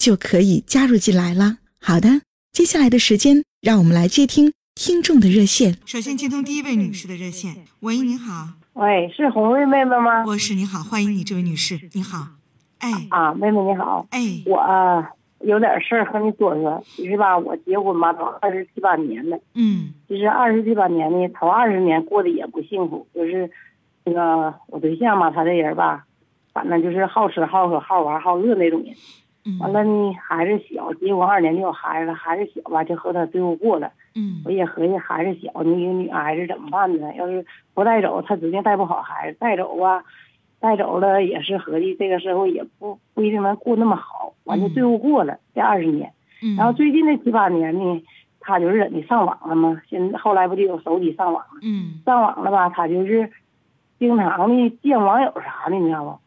就可以加入进来了。好的，接下来的时间，让我们来接听听众的热线。首先接通第一位女士的热线。喂，您好。喂，是红瑞妹妹吗？我是，你好，欢迎你，这位女士，你好。哎。啊，妹妹你好。哎。我。有点事儿和你说说，其实吧，我结婚吧都二十七八年了，嗯，其实二十七八年呢，头二十年过得也不幸福，就是那个我对象吧，他这人吧，反正就是好吃好喝好玩好乐那种人，完了呢，孩子小，结婚二年就有孩子了，孩子小吧就和他对付过了，嗯，我也合计孩子小，你一个女孩子怎么办呢？要是不带走，他指定带不好孩子，带走啊。带走了也是合计这个社会也不不一定能过那么好，完就对付过了这二十年。然后最近这七八年呢，他就是你上网了嘛，现后来不就有手机上网了？嗯，上网了吧，他就是经常的见网友啥的，你知道不？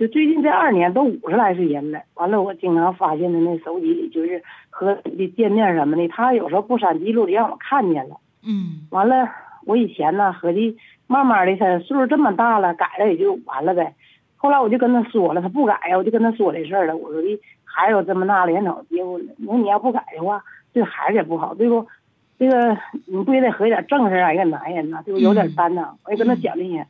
就最近这二年都五十来岁人了，完了我经常发现他那手机里就是和的见面什么的，他有时候不删记录的让我看见了。嗯，完了我以前呢合计。慢慢的，他岁数这么大了，改了也就完了呗。后来我就跟他说了，他不改呀，我就跟他说这事儿了。我说的孩子有这么大了，眼瞅结婚了，你说你要不改的话，对孩子也不好，对不？这个你不也得和一点正事儿啊？一个男人呐，对不？有点担当。我也跟他讲这些，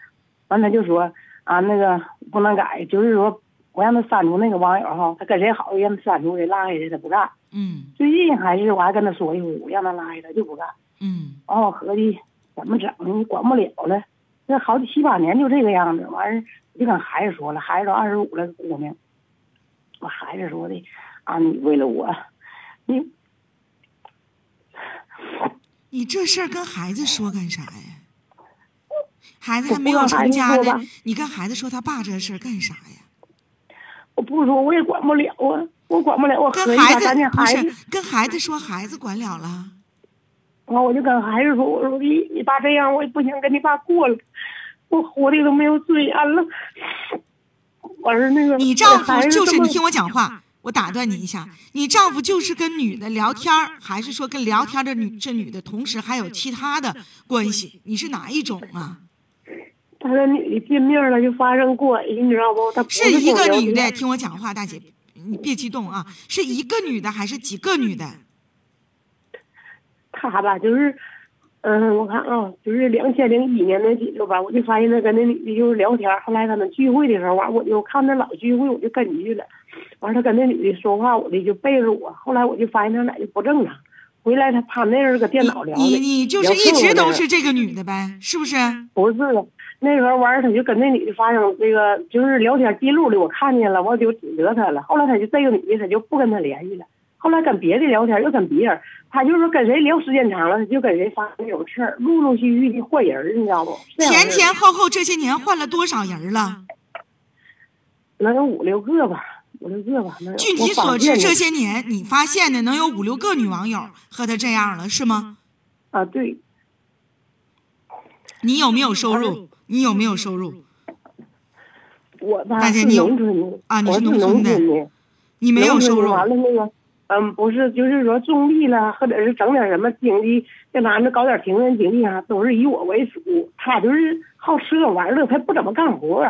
完他就说啊，那个不能改，就是说我让他删除那个网友哈，他跟谁好，让他删除给拉黑谁，他不干。嗯。最近还是我还跟他说一回，我让他拉黑他就不干。嗯。完我合计怎么整呢？你管不了了。这好几七八年就这个样子，完事我就跟孩子说了，孩子都二十五了，姑娘，我孩子说的啊，你为了我，你你这事儿跟孩子说干啥呀？孩子还没有成家呢，你跟孩子说他爸这事儿干啥呀？我不说，我也管不了啊，我管不了，我跟孩子不是跟孩子说，孩子管了了。完我就跟孩子说：“我说你你爸这样，我也不想跟你爸过了，我活的都没有尊严了。”完事那个，你丈夫就是你听我讲话，我打断你一下，你丈夫就是跟女的聊天还是说跟聊天的女这女的同时还有其他的关系？你是哪一种啊？他跟女的见面了就发生关系，你知道不？他是一个女的，听我讲话，大姐，你别激动啊，是一个女的还是几个女的？他吧，就是，嗯，我看啊，就是两千零一年那几周吧，我就发现他跟那女的就是聊天。后来他们聚会的时候，完我就看他老聚会，我就跟进去了。完他跟那女的说话，我的就背着我。后来我就发现他俩就不正常。回来他他那人搁电脑聊你你就是一直都是这个女的呗，是不是？不是，那时候完他就跟那女的发生那个就是聊天记录里，我看见了，我就指责他了。后来他就这个女的他就不跟他联系了。后来跟别的聊天，又跟别人，他就是跟谁聊时间长了，他就跟谁发生这种事儿，陆陆续续的换人你知道不？前前后后这些年换了多少人了？能有五六个吧，五六个吧。据你所知，这些年你发现的能有五六个女网友和他这样了，是吗？啊，对。你有没有收入？你有没有收入？我大姐，你有啊？你是农村的，你没有收入。完了那个。嗯，不是，就是说种地了，或者是整点什么经济，在咱这搞点平原经济啊，都是以我为主。他就是好吃喝玩乐，他不怎么干活。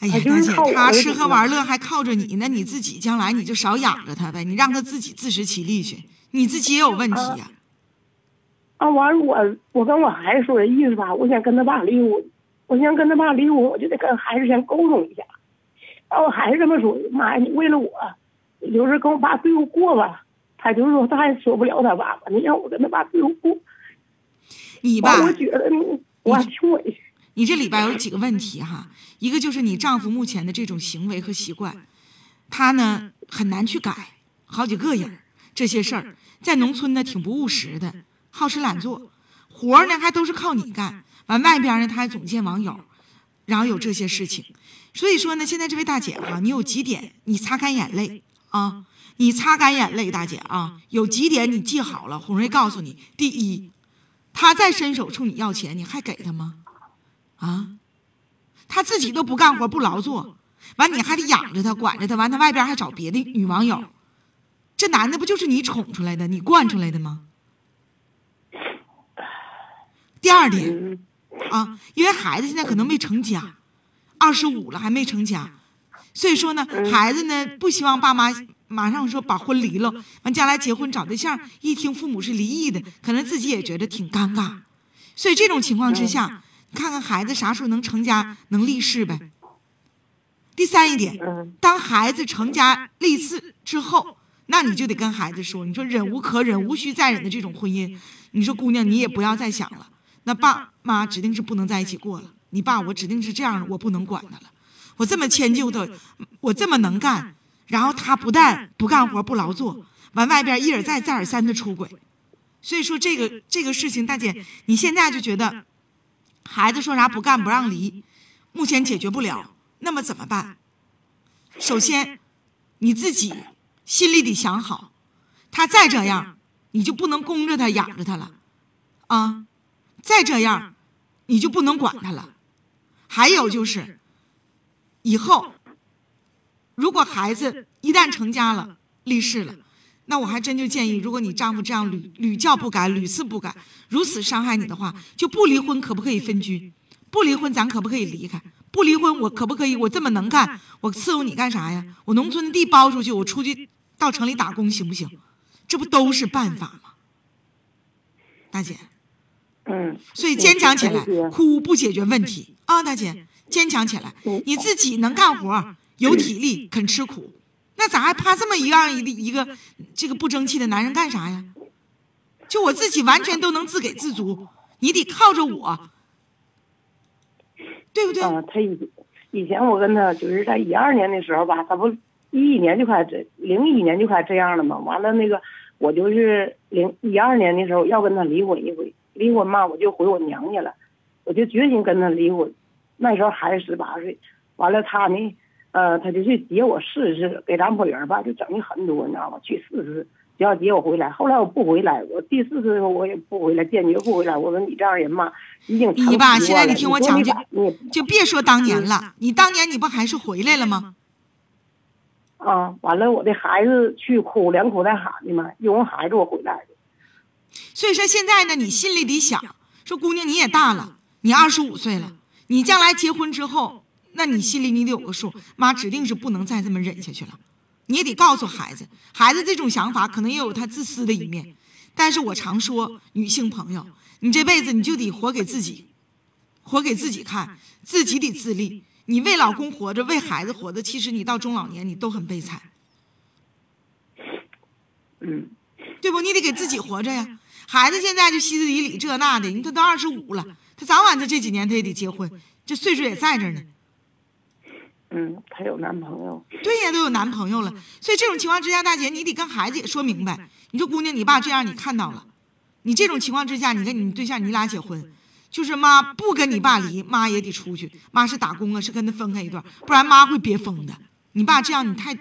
哎呀，大姐，他吃喝玩乐还靠着你，那你自己将来你就少养着他呗，你让他自己自食其力去，你自己也有问题呀。啊，完了，我我跟我孩子说的意思吧，我想跟他爸离婚，我想跟他爸离婚，我就得跟孩子先沟通一下。然后孩子这么说，妈呀，你为了我。就是跟我爸对付过吧，他就说他还说不了他爸爸，你让我跟他爸对付过，你吧，我觉得我还挺委屈。你这里边有几个问题哈，一个就是你丈夫目前的这种行为和习惯，他呢很难去改，好几个人这些事儿，在农村呢挺不务实的，好吃懒做，活儿呢还都是靠你干，完外边呢他还总见网友，然后有这些事情，所以说呢，现在这位大姐哈，你有几点你擦干眼泪啊，你擦干眼泪，大姐啊，有几点你记好了，红瑞告诉你，第一，他再伸手冲你要钱，你还给他吗？啊，他自己都不干活不劳作，完你还得养着他管着他，完他外边还找别的女网友，这男的不就是你宠出来的，你惯出来的吗？第二点啊，因为孩子现在可能没成家，二十五了还没成家，所以说呢，孩子呢不希望爸妈马上说把婚离了，完将来结婚找对象，一听父母是离异的，可能自己也觉得挺尴尬，所以这种情况之下。看看孩子啥时候能成家能立世呗。第三一点，当孩子成家立嗣之后，那你就得跟孩子说，你说忍无可忍、无需再忍的这种婚姻，你说姑娘你也不要再想了。那爸妈指定是不能在一起过了。你爸我指定是这样的，我不能管他了。我这么迁就他，我这么能干，然后他不但不干活不劳作，完外边一而再再而三的出轨。所以说这个这个事情，大姐你现在就觉得。孩子说啥不干不让离，目前解决不了，那么怎么办？首先，你自己心里得想好，他再这样，你就不能供着他养着他了，啊，再这样，你就不能管他了。还有就是，以后如果孩子一旦成家了、立世了。那我还真就建议，如果你丈夫这样屡屡教不改、屡次不改，如此伤害你的话，就不离婚，可不可以分居？不离婚，咱可不可以离开？不离婚，我可不可以？我这么能干，我伺候你干啥呀？我农村的地包出去，我出去到城里打工行不行？这不都是办法吗？大姐，嗯，所以坚强起来，哭不解决问题啊！大姐，坚强起来，你自己能干活，有体力，肯吃苦。那咋还怕这么一样一一个这个不争气的男人干啥呀？就我自己完全都能自给自足，你得靠着我，对不对？啊，他以以前我跟他就是在一二年的时候吧，他不一一年就开始零一年就开始这样了嘛。完了那个我就是零一二年的时候要跟他离婚一回，离婚嘛我就回我娘家了，我就决心跟他离婚。那时候孩子十八岁，完了他呢。呃，他就去接我试试，给咱婆人吧，就整的很多，你知道吗？去试试，就要接我回来。后来我不回来，我第四次我也不回来，坚决不回来。我说你这样人嘛，已经你吧，现在你听我讲，就就别说当年了，你当年你不还是回来了吗？啊，完了，我的孩子去哭，连哭带喊的嘛，因为孩子我回来的。所以说现在呢，你心里得想，说姑娘你也大了，你二十五岁了，你将来结婚之后。那你心里你得有个数，妈指定是不能再这么忍下去了，你也得告诉孩子，孩子这种想法可能也有他自私的一面，但是我常说，女性朋友，你这辈子你就得活给自己，活给自己看，自己得自立。你为老公活着，为孩子活着，其实你到中老年你都很悲惨，嗯，对不？你得给自己活着呀。孩子现在就歇斯底里这那的，你他都二十五了，他早晚他这几年他也得结婚，这岁数也在这呢。嗯，她有男朋友。对呀，都有男朋友了，所以这种情况之下，大姐你得跟孩子也说明白。你说姑娘，你爸这样你看到了，你这种情况之下，你跟你对象你俩结婚，就是妈不跟你爸离，妈也得出去，妈是打工啊，是跟他分开一段，不然妈会憋疯的。你爸这样你太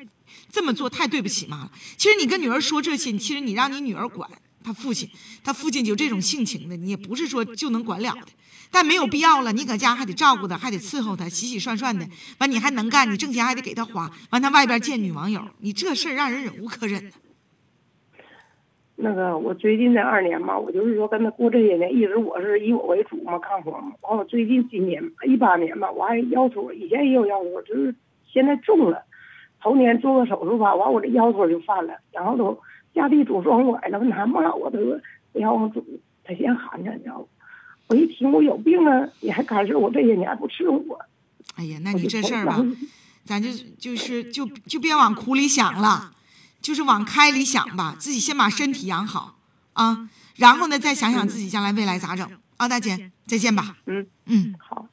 这么做太对不起妈了。其实你跟女儿说这些，其实你让你女儿管他父亲，他父亲就这种性情的，你也不是说就能管了的。但没有必要了，你搁家还得照顾他，还得伺候他，洗洗涮涮的。完，你还能干，你挣钱还得给他花。完，他外边见女网友，你这事儿让人忍无可忍。那个，我最近这二年嘛，我就是说跟他过这些年，一直我是以我为主嘛，干活嘛。完，我最近今年一八年吧，我还腰腿，以前也有腰腿，就是现在重了。头年做个手术吧，完我这腰腿就犯了，然后都下地拄双拐了。他骂我，他说不要往拄，他先喊着，你知道吗？我一听我有病啊！你还开始我这些年不伺候我。哎呀，那你这事儿吧，咱就就是就就别往苦里想了。就是往开里想吧，自己先把身体养好啊，然后呢再想想自己将来未来咋整啊，大姐，再见吧。嗯，嗯。好。